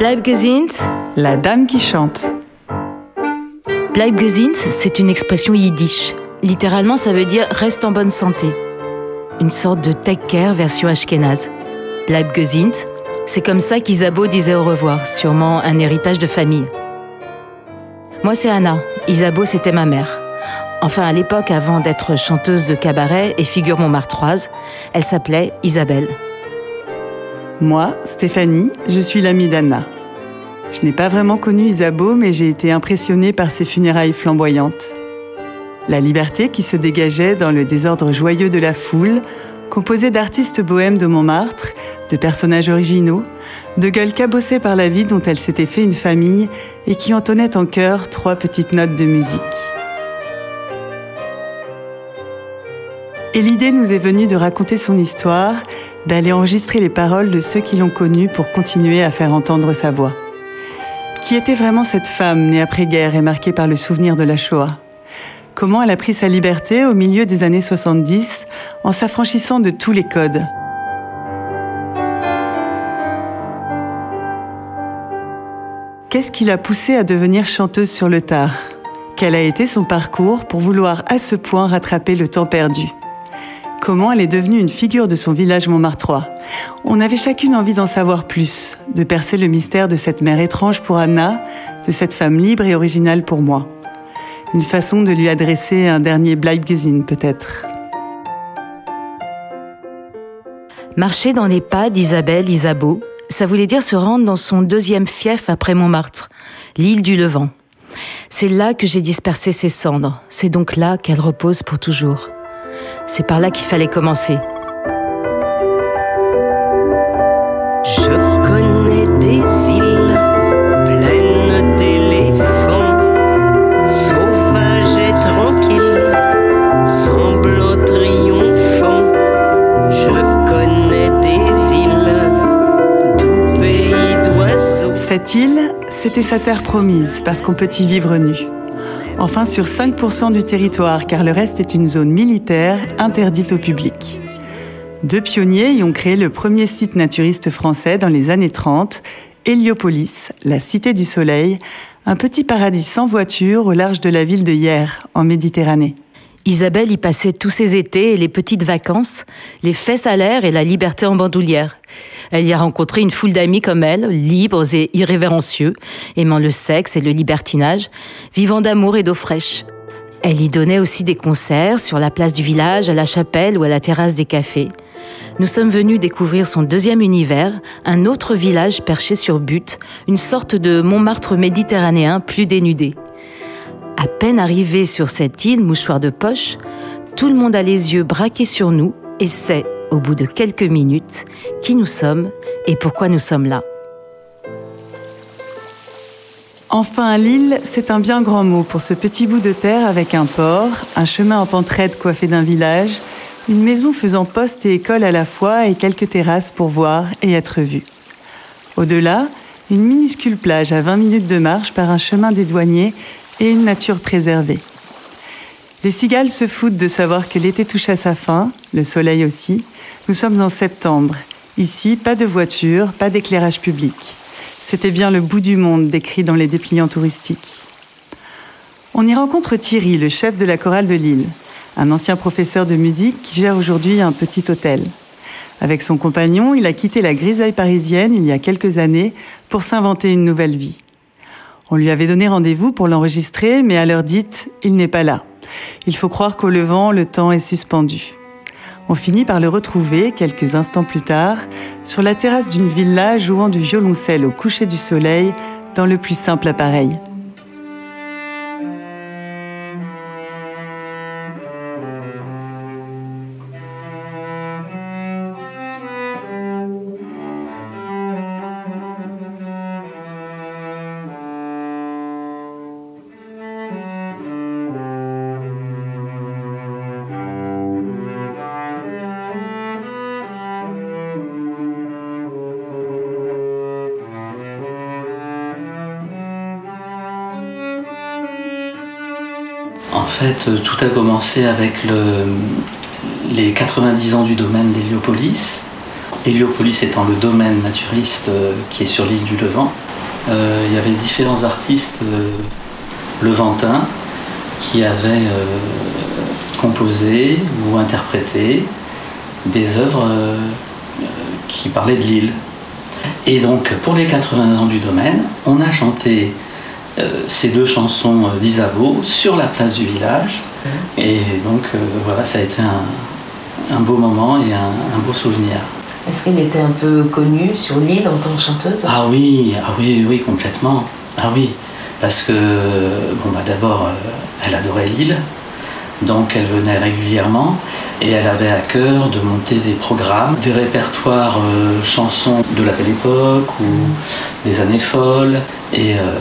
Bleibgesund, La dame qui chante. Bleibgesund, c'est une expression yiddish. Littéralement, ça veut dire reste en bonne santé. Une sorte de take care version ashkénaze. Bleibgesund, c'est comme ça qu'Isabeau disait au revoir, sûrement un héritage de famille. Moi, c'est Anna. Isabeau, c'était ma mère. Enfin, à l'époque, avant d'être chanteuse de cabaret et figure montmartroise, elle s'appelait Isabelle. Moi, Stéphanie, je suis l'amie d'Anna. Je n'ai pas vraiment connu Isabeau, mais j'ai été impressionnée par ses funérailles flamboyantes. La liberté qui se dégageait dans le désordre joyeux de la foule, composée d'artistes bohèmes de Montmartre, de personnages originaux, de gueules cabossées par la vie dont elle s'était fait une famille et qui entonnaient en chœur trois petites notes de musique. Et l'idée nous est venue de raconter son histoire, d'aller enregistrer les paroles de ceux qui l'ont connue pour continuer à faire entendre sa voix. Qui était vraiment cette femme née après-guerre et marquée par le souvenir de la Shoah? Comment elle a pris sa liberté au milieu des années 70 en s'affranchissant de tous les codes? Qu'est-ce qui l'a poussée à devenir chanteuse sur le tard? Quel a été son parcours pour vouloir à ce point rattraper le temps perdu? Comment elle est devenue une figure de son village montmartrois On avait chacune envie d'en savoir plus, de percer le mystère de cette mère étrange pour Anna, de cette femme libre et originale pour moi. Une façon de lui adresser un dernier Bleibgesinn peut-être. Marcher dans les pas d'Isabelle Isabeau, ça voulait dire se rendre dans son deuxième fief après Montmartre, l'île du Levant. C'est là que j'ai dispersé ses cendres, c'est donc là qu'elle repose pour toujours. C'est par là qu'il fallait commencer. Je connais des îles pleines d'éléphants, sauvages et tranquilles, semblant triomphants. Je connais des îles, tout pays d'oiseaux. Cette île, c'était sa terre promise parce qu'on peut y vivre nu. Enfin sur 5% du territoire car le reste est une zone militaire interdite au public. Deux pionniers y ont créé le premier site naturiste français dans les années 30, Héliopolis, la Cité du Soleil, un petit paradis sans voiture au large de la ville de Hyères, en Méditerranée. Isabelle y passait tous ses étés et les petites vacances, les fesses à l'air et la liberté en bandoulière. Elle y a rencontré une foule d'amis comme elle, libres et irrévérencieux, aimant le sexe et le libertinage, vivant d'amour et d'eau fraîche. Elle y donnait aussi des concerts sur la place du village, à la chapelle ou à la terrasse des cafés. Nous sommes venus découvrir son deuxième univers, un autre village perché sur butte, une sorte de Montmartre méditerranéen plus dénudé. À peine arrivé sur cette île, mouchoir de poche, tout le monde a les yeux braqués sur nous et sait, au bout de quelques minutes, qui nous sommes et pourquoi nous sommes là. Enfin, l'île, c'est un bien grand mot pour ce petit bout de terre avec un port, un chemin en pente coiffé d'un village, une maison faisant poste et école à la fois et quelques terrasses pour voir et être vu. Au-delà, une minuscule plage à 20 minutes de marche par un chemin des douaniers et une nature préservée. Les cigales se foutent de savoir que l'été touche à sa fin, le soleil aussi. Nous sommes en septembre. Ici, pas de voiture, pas d'éclairage public. C'était bien le bout du monde décrit dans les dépliants touristiques. On y rencontre Thierry, le chef de la chorale de Lille, un ancien professeur de musique qui gère aujourd'hui un petit hôtel. Avec son compagnon, il a quitté la grisaille parisienne il y a quelques années pour s'inventer une nouvelle vie. On lui avait donné rendez-vous pour l'enregistrer, mais à l'heure dite, il n'est pas là. Il faut croire qu'au levant, le temps est suspendu. On finit par le retrouver, quelques instants plus tard, sur la terrasse d'une villa jouant du violoncelle au coucher du soleil dans le plus simple appareil. Fait, euh, tout a commencé avec le- les 90 ans du domaine d'Héliopolis. Héliopolis étant le domaine naturiste euh, qui est sur l'île du Levant. Euh, il y avait différents artistes levantins qui avaient composé ou interprété des œuvres qui parlaient de l'île. Et donc, pour les 80 ans du domaine, on a chanté ces deux chansons d'Isabeau sur la place du village. Et donc, voilà, ça a été un, beau moment et un beau souvenir. Est-ce qu'elle était un peu connue sur l'île en tant que chanteuse? Ah oui, ah oui, oui, complètement. Ah oui, parce que bon bah d'abord, euh, elle adorait l'île, donc elle venait régulièrement et elle avait à cœur de monter des programmes, des répertoires euh, chansons de la belle époque ou des années folles et euh,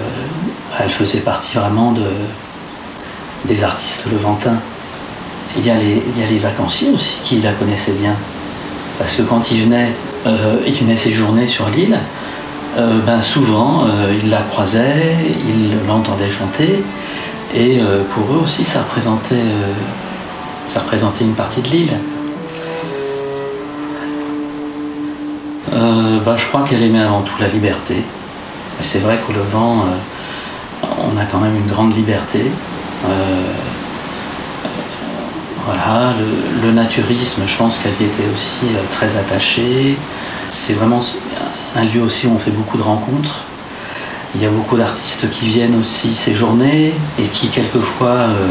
elle faisait partie vraiment de, des artistes levantins. Il y, a les, vacanciers aussi qui la connaissaient bien. Parce que quand il venait, euh, il venait séjourner sur l'île, euh, ben souvent euh, il la croisait, il l'entendait chanter, et pour eux aussi ça représentait, ça représentait une partie de l'île. Ben, je crois qu'elle aimait avant tout la liberté. C'est vrai qu'au Levant, on a quand même une grande liberté. Voilà, le, naturisme, je pense qu'elle y était aussi euh, très attachée. C'est vraiment un lieu aussi où on fait beaucoup de rencontres. Il y a beaucoup d'artistes qui viennent aussi séjourner et qui quelquefois euh,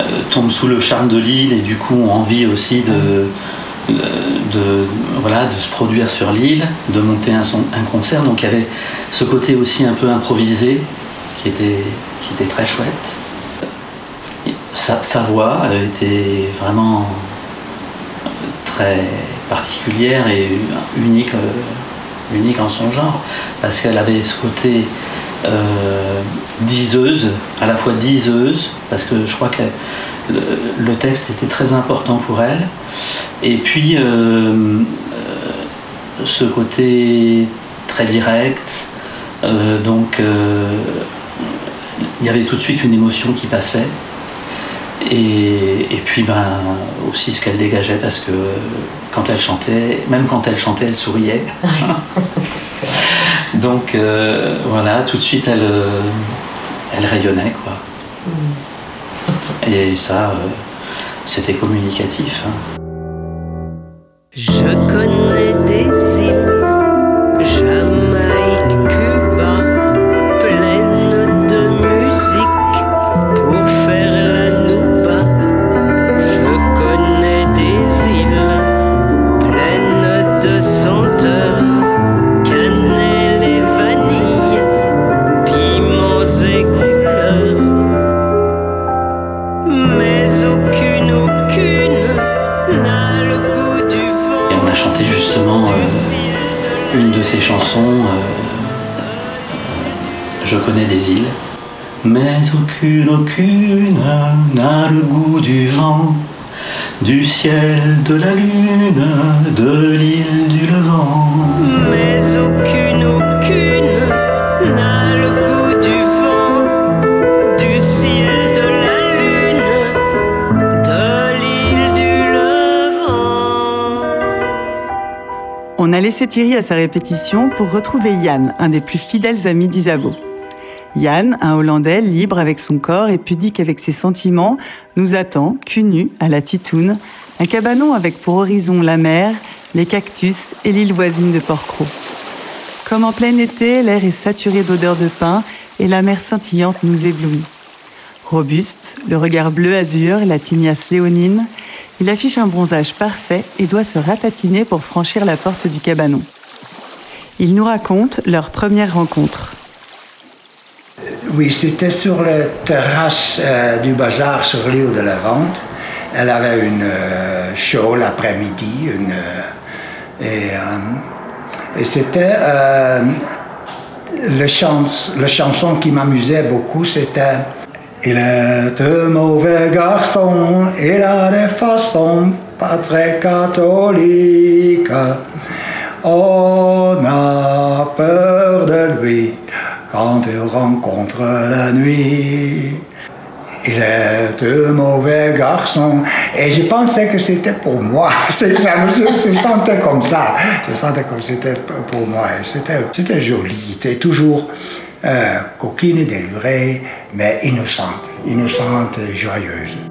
euh, tombent sous le charme de l'île et du coup ont envie aussi de, se produire sur l'île, de monter un, concert. Donc il y avait ce côté aussi un peu improvisé qui était, qui était très chouette. Sa, voix était vraiment très particulière et unique, euh, unique en son genre, parce qu'elle avait ce côté euh, diseuse, à la fois diseuse, parce que je crois que le, texte était très important pour elle, et puis euh, ce côté très direct, donc il y avait tout de suite une émotion qui passait. Et, puis ben, aussi ce qu'elle dégageait parce que quand elle chantait, même quand elle chantait, elle souriait. Donc euh, voilà, tout de suite elle, elle rayonnait quoi. Mm. Et ça, euh, c'était communicatif. Hein. Mais aucune, aucune n'a le goût du vent, du ciel, de la lune, de l'île du Levant. Mais aucune, aucune n'a le goût du vent, du ciel, de la lune, de l'île du Levant. On a laissé Thierry à sa répétition pour retrouver Yann, un des plus fidèles amis d'Isabeau. Yann, un Hollandais libre avec son corps et pudique avec ses sentiments, nous attend, cul nu, à la Titoune, un cabanon avec pour horizon la mer, les cactus et l'île voisine de Porcro. Comme en plein été, l'air est saturé d'odeurs de pin et la mer scintillante nous éblouit. Robuste, le regard bleu azur, la tignasse léonine, il affiche un bronzage parfait et doit se ratatiner pour franchir la porte du cabanon. Il nous raconte leur première rencontre. Oui, c'était sur la terrasse euh, du bazar sur l'île de la Vente. Elle avait une euh, show l'après-midi. Euh, et, c'était le, le chanson qui m'amusait beaucoup, c'était Il est un mauvais garçon, il a des façons pas très catholiques. On a peur de lui quand il rencontre la nuit. il est de mauvais garçon. Et je pensais que c'était pour moi. Ça, je sentais comme ça. Je sentais comme c'était pour moi. C'était joli. C'était toujours euh, coquine, délurée, mais innocente. Innocente et joyeuse.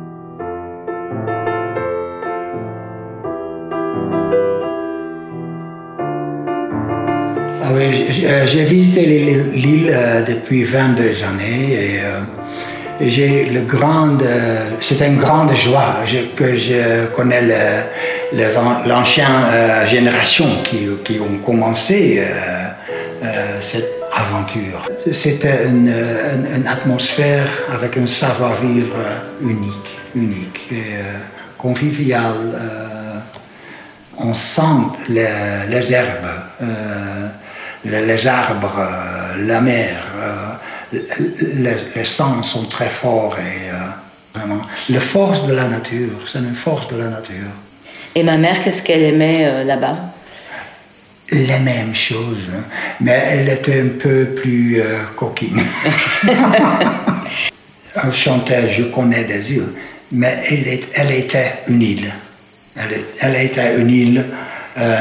Oui, j'ai visité l'île euh, depuis 22 années et euh, euh, c'est une grande joie que je connais l'ancienne euh, génération qui, ont commencé euh, cette aventure. C'était une, atmosphère avec un savoir-vivre unique, unique convivial. on sent les, herbes, les, arbres, la mer les, sens sont très forts et euh, vraiment, la force de la nature, c'est une force de la nature. Et ma mère, qu'est-ce qu'elle aimait euh, là-bas? Les mêmes choses, hein. mais elle était un peu plus euh, coquine. elle chantait Je connais des îles, mais elle, elle était une île. Elle, elle était une île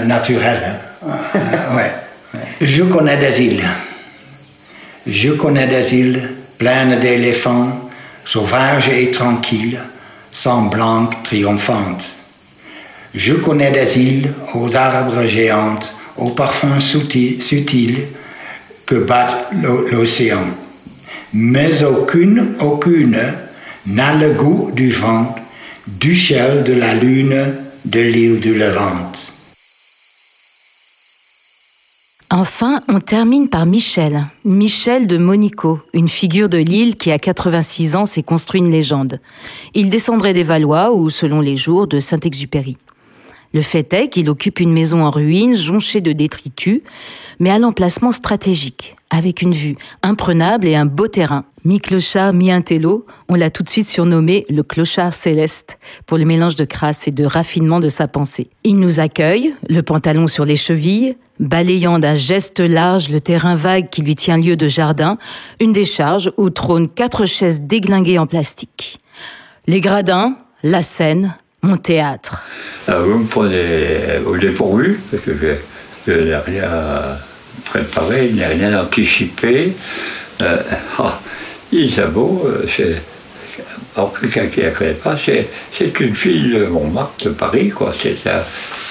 naturelle. ouais. Je connais des îles. Je connais des îles pleines d'éléphants, sauvages et tranquilles, semblantes, triomphantes. Je connais des îles aux arbres géants, aux parfums subtils que bat l'océan. Mais aucune, aucune n'a le goût du vent, du ciel, de la lune, de l'île du Levant. Enfin, on termine par Michel. Michel de Monico, une figure de Lille qui à 86 ans s'est construit une légende. Il descendrait des Valois ou, selon les jours, de Saint-Exupéry. Le fait est qu'il occupe une maison en ruine, jonchée de détritus, mais à l'emplacement stratégique, avec une vue imprenable et un beau terrain. Mi-clochard, mi-intello, on l'a tout de suite surnommé le clochard céleste, pour le mélange de crasse et de raffinement de sa pensée. Il nous accueille, le pantalon sur les chevilles, balayant d'un geste large le terrain vague qui lui tient lieu de jardin, une décharge où trônent quatre chaises déglinguées en plastique. Les gradins, la scène, mon théâtre. Ah, vous me prenez au dépourvu, parce que je, n'ai rien préparé, je n'ai rien anticipé. Euh, Isabeau, euh, c'est. Alors, quelqu'un qui ne la connaît pas, c'est, une fille de Montmartre, de Paris, quoi. C'est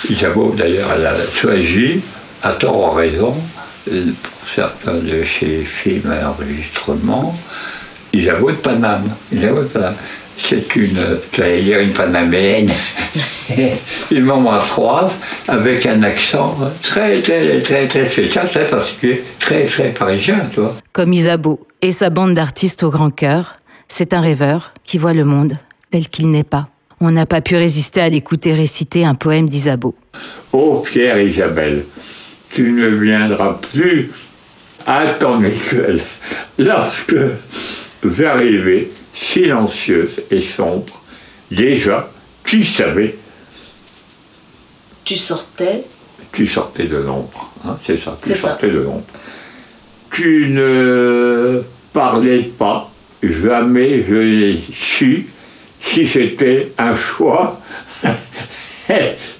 Isabeau, d'ailleurs, elle a choisi à tort ou à raison, euh, pour certains de ses films à enregistrement, ils avouent de Paname. De Paname. C'est une, j'allais dire une panaméenne, une maman froide, avec un accent très, très, très, très spécial, très particulier, très, très parisien, toi. Comme Isabeau et sa bande d'artistes au grand cœur, c'est un rêveur qui voit le monde tel qu'il n'est pas. On n'a pas pu résister à l'écouter réciter un poème d'Isabeau. Oh Pierre Isabelle, tu ne viendras plus à ton école lorsque j'arrivais silencieuse et sombre. Déjà, tu savais. Tu sortais Tu sortais de l'ombre, hein, c'est ça, tu sortais de l'ombre. Tu ne parlais pas, jamais je n'ai su si c'était un choix,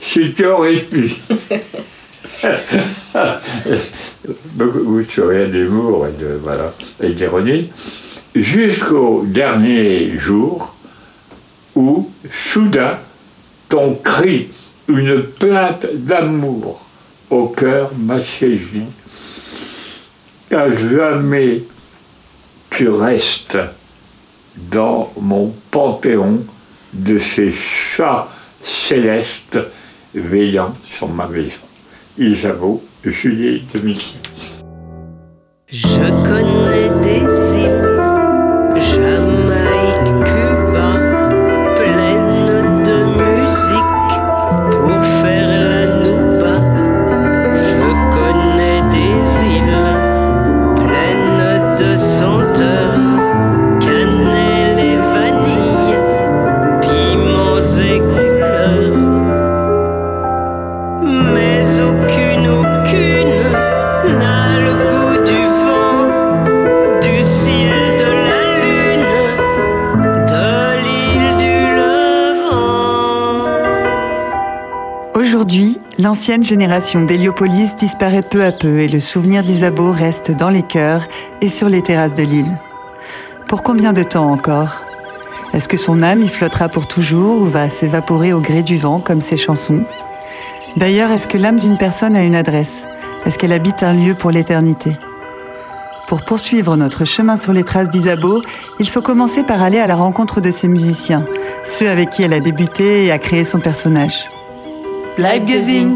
si tu aurais pu. Beaucoup de sourire d'humour et de voilà, et d'ironie, jusqu'au dernier jour où, soudain, ton cri, une plainte d'amour au cœur m'a saisi. À jamais tu restes dans mon panthéon de ces chats célestes veillant sur ma maison. Isabeau, juillet 2006. Je connais mais aucune aucune n'a le goût du vent du ciel de la lune Aujourd'hui, l'ancienne génération d'Héliopolis disparaît peu à peu et le souvenir d'Isabeau reste dans les cœurs et sur les terrasses de l'île. Pour combien de temps encore? Est-ce que son âme y flottera pour toujours ou va s'évaporer au gré du vent comme ses chansons? D'ailleurs, est-ce que l'âme d'une personne a une adresse? Est-ce qu'elle habite un lieu pour l'éternité? Pour poursuivre notre chemin sur les traces d'Isabeau, il faut commencer par aller à la rencontre de ses musiciens, ceux avec qui elle a débuté et a créé son personnage. Bleibgesint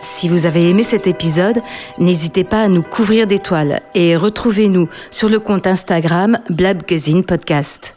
Si vous avez aimé cet épisode, n'hésitez pas à nous couvrir d'étoiles et retrouvez-nous sur le compte Instagram Blabgesint Podcast.